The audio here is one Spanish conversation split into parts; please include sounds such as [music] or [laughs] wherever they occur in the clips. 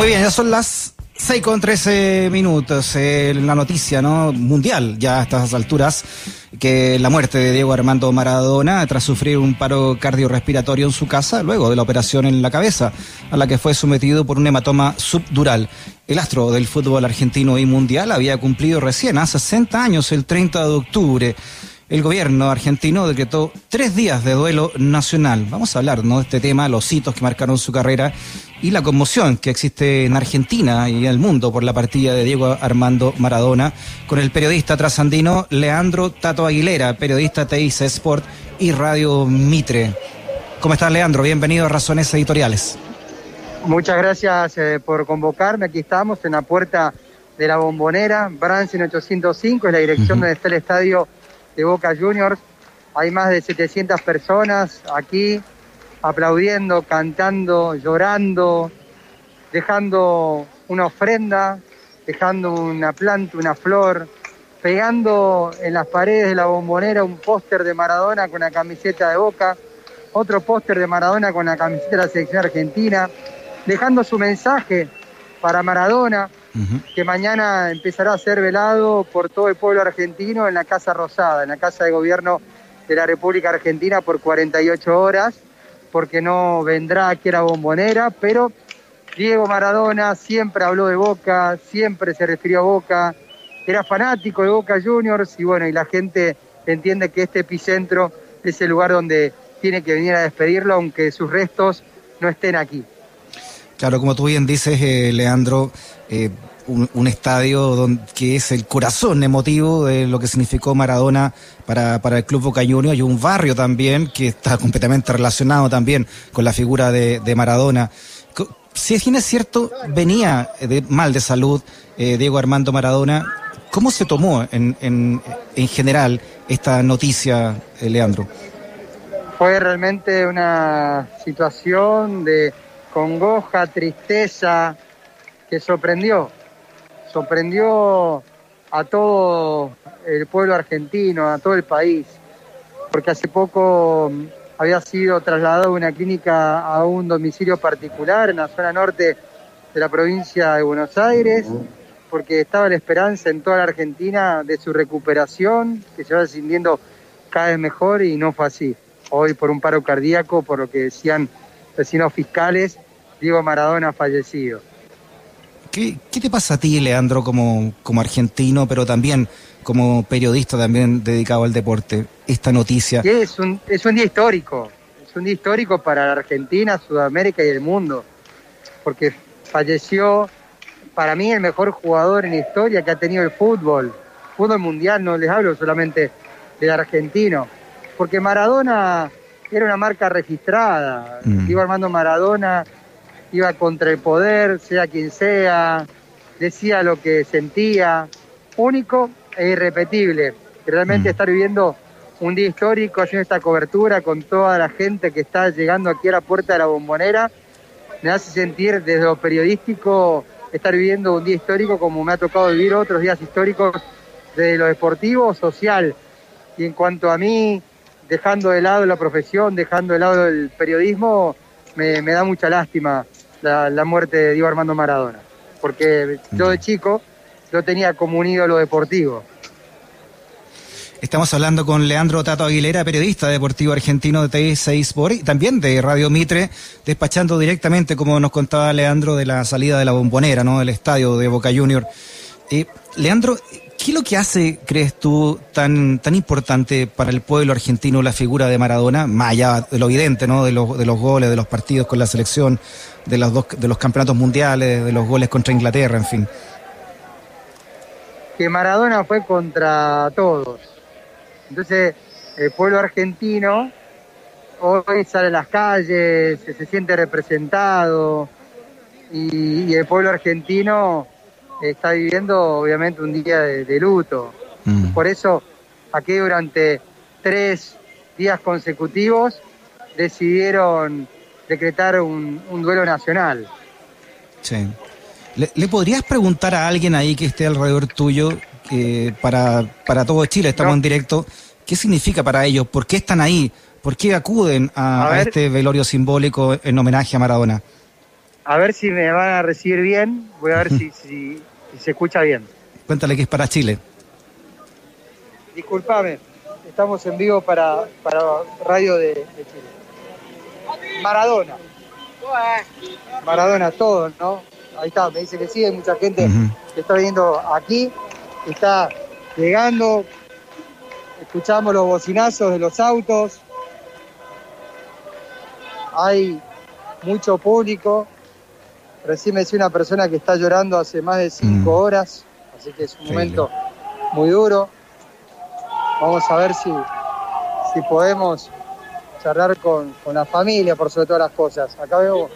Muy bien, ya son las 6 con 13 minutos. Eh, la noticia ¿no? mundial ya a estas alturas que la muerte de Diego Armando Maradona tras sufrir un paro cardiorrespiratorio en su casa luego de la operación en la cabeza a la que fue sometido por un hematoma subdural. El astro del fútbol argentino y mundial había cumplido recién a 60 años el 30 de octubre el gobierno argentino decretó tres días de duelo nacional. Vamos a hablar ¿no? de este tema, los hitos que marcaron su carrera y la conmoción que existe en Argentina y en el mundo por la partida de Diego Armando Maradona con el periodista trasandino Leandro Tato Aguilera, periodista TIC Sport y Radio Mitre. ¿Cómo estás, Leandro? Bienvenido a Razones Editoriales. Muchas gracias eh, por convocarme. Aquí estamos en la puerta de la bombonera, Bransen 805, es la dirección donde está el estadio de Boca Juniors. Hay más de 700 personas aquí aplaudiendo, cantando, llorando, dejando una ofrenda, dejando una planta, una flor, pegando en las paredes de la bombonera un póster de Maradona con la camiseta de Boca, otro póster de Maradona con la camiseta de la selección argentina, dejando su mensaje para Maradona, que mañana empezará a ser velado por todo el pueblo argentino en la Casa Rosada, en la Casa de Gobierno de la República Argentina por 48 horas, porque no vendrá aquí a la bombonera, pero Diego Maradona siempre habló de Boca, siempre se refirió a Boca, era fanático de Boca Juniors y bueno, y la gente entiende que este epicentro es el lugar donde tiene que venir a despedirlo, aunque sus restos no estén aquí. Claro, como tú bien dices, eh, Leandro, eh, un, estadio que es el corazón emotivo de lo que significó Maradona para, el Club Boca Juniors y un barrio también que está completamente relacionado también con la figura de, Maradona. Si bien es cierto, venía de, mal de salud eh, Diego Armando Maradona. ¿Cómo se tomó en, en, en general esta noticia, Leandro? Fue realmente una situación de congoja, tristeza, que sorprendió, sorprendió a todo el pueblo argentino, a todo el país, porque hace poco mm, había sido trasladado a una clínica a un domicilio particular en la zona norte de la provincia de Buenos Aires, porque estaba la esperanza en toda la Argentina de su recuperación, que se vaya sintiendo cada vez mejor y no fue así. Hoy por un paro cardíaco, por lo que decían vecinos fiscales, Diego Maradona ha fallecido. ¿Qué, te pasa a ti, Leandro, como, como argentino, pero también como periodista también dedicado al deporte, esta noticia? es, un, es un día histórico, es un día histórico para la Argentina, Sudamérica y el mundo, porque falleció para mí el mejor jugador en historia que ha tenido el fútbol, fútbol mundial, no les hablo solamente del argentino, porque Maradona era una marca registrada. Mm. Diego Armando Maradona iba contra el poder, sea quien sea, decía lo que sentía, único e irrepetible. Realmente mm. estar viviendo un día histórico, haciendo esta cobertura con toda la gente que está llegando aquí a la puerta de la bombonera, me hace sentir desde lo periodístico estar viviendo un día histórico como me ha tocado vivir otros días históricos de lo deportivo, social. Y en cuanto a mí, dejando de lado la profesión, dejando de lado el periodismo, me, da mucha lástima la, muerte de Diego Armando Maradona, porque yo de chico lo tenía como un ídolo deportivo. Estamos hablando con Leandro Tato Aguilera, periodista deportivo argentino de T6 Sport y también de Radio Mitre, despachando directamente, como nos contaba Leandro, de la salida de la bombonera, ¿no? Del estadio de Boca Junior. Eh, Leandro, ¿Qué es lo que hace, crees tú, tan, tan importante para el pueblo argentino la figura de Maradona, más allá de lo evidente, ¿no? de, los, goles, de los partidos con la selección, de los, dos, de los campeonatos mundiales, de los goles contra Inglaterra, en fin? Que Maradona fue contra todos. Entonces, el pueblo argentino hoy sale a las calles, se, siente representado y el pueblo argentino está viviendo obviamente un día de, luto. Mm. Por eso aquí durante tres días consecutivos decidieron decretar un, duelo nacional. Sí. ¿Le, podrías preguntar a alguien ahí que esté alrededor tuyo, que para, para todo Chile, estamos en directo, qué significa para ellos? ¿Por qué están ahí? ¿Por qué acuden a, este velorio simbólico en homenaje a Maradona? a ver si me van a recibir bien, voy a ver si, si, se escucha bien. Cuéntale que es para Chile. Disculpame, estamos en vivo para, para Radio de, Chile. Maradona. Maradona, todo, ¿no? Ahí está, me dice que sí, hay mucha gente que está viendo aquí, está llegando, escuchamos los bocinazos de los autos, hay mucho público, recién me decía una persona que está llorando hace más de cinco mm. horas, así que es un momento muy duro. Vamos a ver si, si podemos charlar con, con la familia por sobre todas las cosas. Acá veo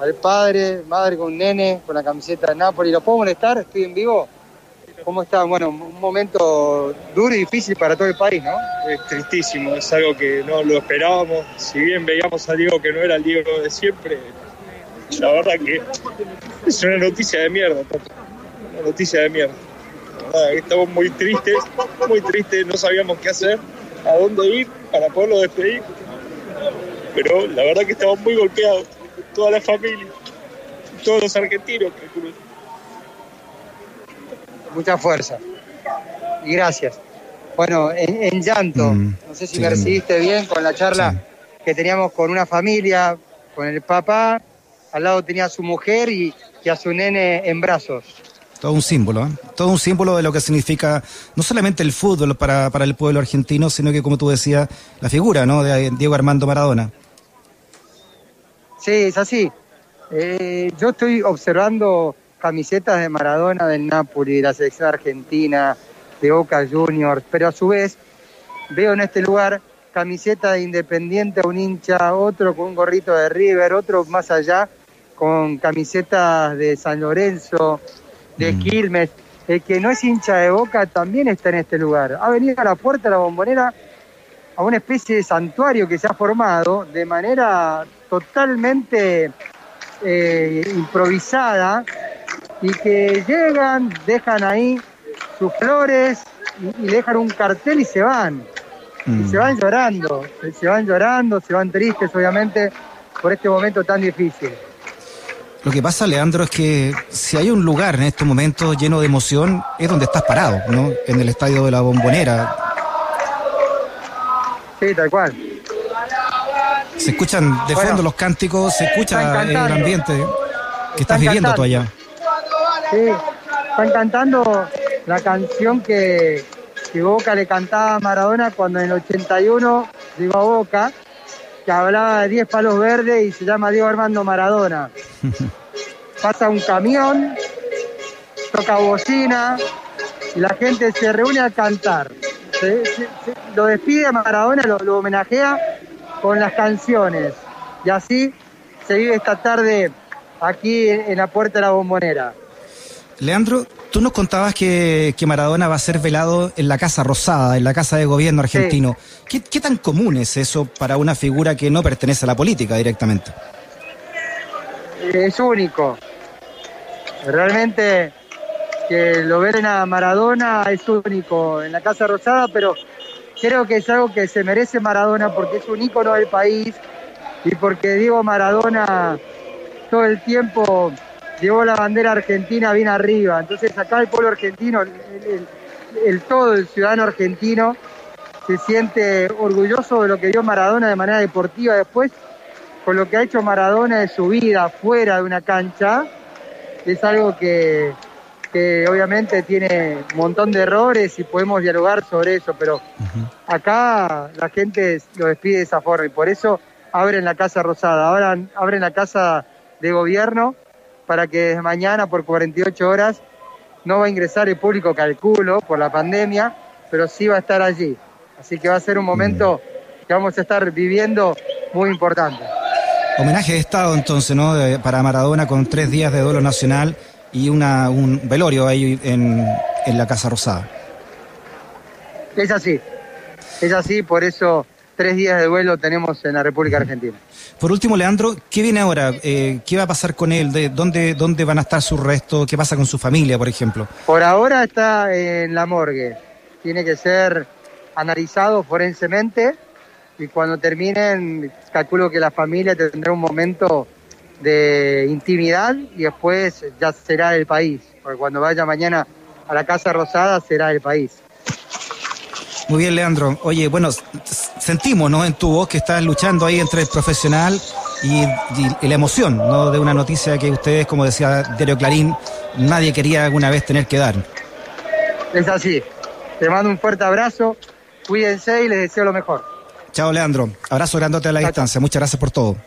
al padre, madre con un nene, con la camiseta de Napoli. ¿Lo puedo molestar? ¿Estoy en vivo? ¿Cómo está? Bueno, un momento duro y difícil para todo el país, ¿no? Es tristísimo, es algo que no lo esperábamos. Si bien veíamos a Diego que no era el Diego de siempre, la verdad que es una noticia de mierda, una noticia de mierda. estamos muy tristes, muy tristes, no sabíamos qué hacer, a dónde ir para poderlo despedir. Pero la verdad que estamos muy golpeados, toda la familia, todos los argentinos mucha fuerza. Y gracias. Bueno, en, llanto, mm, no sé si me recibiste bien con la charla que teníamos con una familia, con el papá, al lado tenía a su mujer y, a su nene en brazos. Todo un símbolo, ¿eh? todo un símbolo de lo que significa no solamente el fútbol para, para el pueblo argentino, sino que, como tú decías, la figura ¿no? de Diego Armando Maradona. Sí, es así. Eh, yo estoy observando camisetas de Maradona del Napoli, de la selección argentina, de Boca Juniors, pero a su vez veo en este lugar camiseta de Independiente a un hincha, otro con un gorrito de River, otro más allá con camisetas de San Lorenzo, de mm. Quilmes. El que no es hincha de Boca también está en este lugar. Ha venido a la puerta de la bombonera a una especie de santuario que se ha formado de manera totalmente eh, improvisada y que llegan, dejan ahí sus flores y, dejan un cartel y se van. Y se mm. van llorando, se van llorando, se van tristes obviamente por este momento tan difícil. Lo que pasa, Leandro, es que si hay un lugar en este momento lleno de emoción, es donde estás parado, ¿no? En el estadio de la Bombonera. Sí, tal cual. Se escuchan de fondo los cánticos, se escucha el ambiente que estás viviendo tú allá. Sí, están cantando la canción que, Boca le cantaba a Maradona cuando en el 81 llegó a Boca, que hablaba de 10 palos verdes y se llama Diego Armando Maradona. [laughs] Pasa un camión, toca bocina y la gente se reúne a cantar. lo despide a Maradona, lo, homenajea con las canciones. Y así se vive esta tarde aquí en la puerta de la bombonera. Leandro, tú nos contabas que, Maradona va a ser velado en la Casa Rosada, en la Casa de Gobierno argentino. ¿Qué, tan común es eso para una figura que no pertenece a la política directamente? Es único. Realmente que lo ven a Maradona es único en la Casa Rosada, pero creo que es algo que se merece Maradona porque es un ícono del país y porque Diego Maradona todo el tiempo llevó la bandera argentina bien arriba. Entonces acá el pueblo argentino, el, todo el ciudadano argentino se siente orgulloso de lo que dio Maradona de manera deportiva después, con lo que ha hecho Maradona de su vida fuera de una cancha, es algo que, obviamente tiene un montón de errores y podemos dialogar sobre eso, pero acá la gente lo despide de esa forma y por eso abren la Casa Rosada, ahora abren la Casa de Gobierno para que desde mañana por 48 horas no va a ingresar el público, calculo, por la pandemia, pero sí va a estar allí. Así que va a ser un momento que vamos a estar viviendo muy importante. Homenaje de Estado entonces, ¿no? para Maradona con tres días de duelo nacional y una, un velorio ahí en, en la Casa Rosada. Es así, es así, por eso tres días de duelo tenemos en la República Argentina. Por último, Leandro, ¿qué viene ahora? Eh, ¿Qué va a pasar con él? ¿De dónde, ¿Dónde van a estar sus restos? ¿Qué pasa con su familia, por ejemplo? Por ahora está en la morgue. Tiene que ser analizado forensemente y cuando terminen, calculo que la familia tendrá un momento de intimidad y después ya será el país, porque cuando vaya mañana a la Casa Rosada será el país. Muy bien, Leandro. Oye, bueno, sentimos, ¿no? En tu voz que estás luchando ahí entre el profesional y, la emoción, ¿no? De una noticia que ustedes, como decía Diario Clarín, nadie quería alguna vez tener que dar. Es así. Te mando un fuerte abrazo, cuídense y les deseo lo mejor. Chao, Leandro. Abrazo grandote a la distancia. Muchas gracias por todo.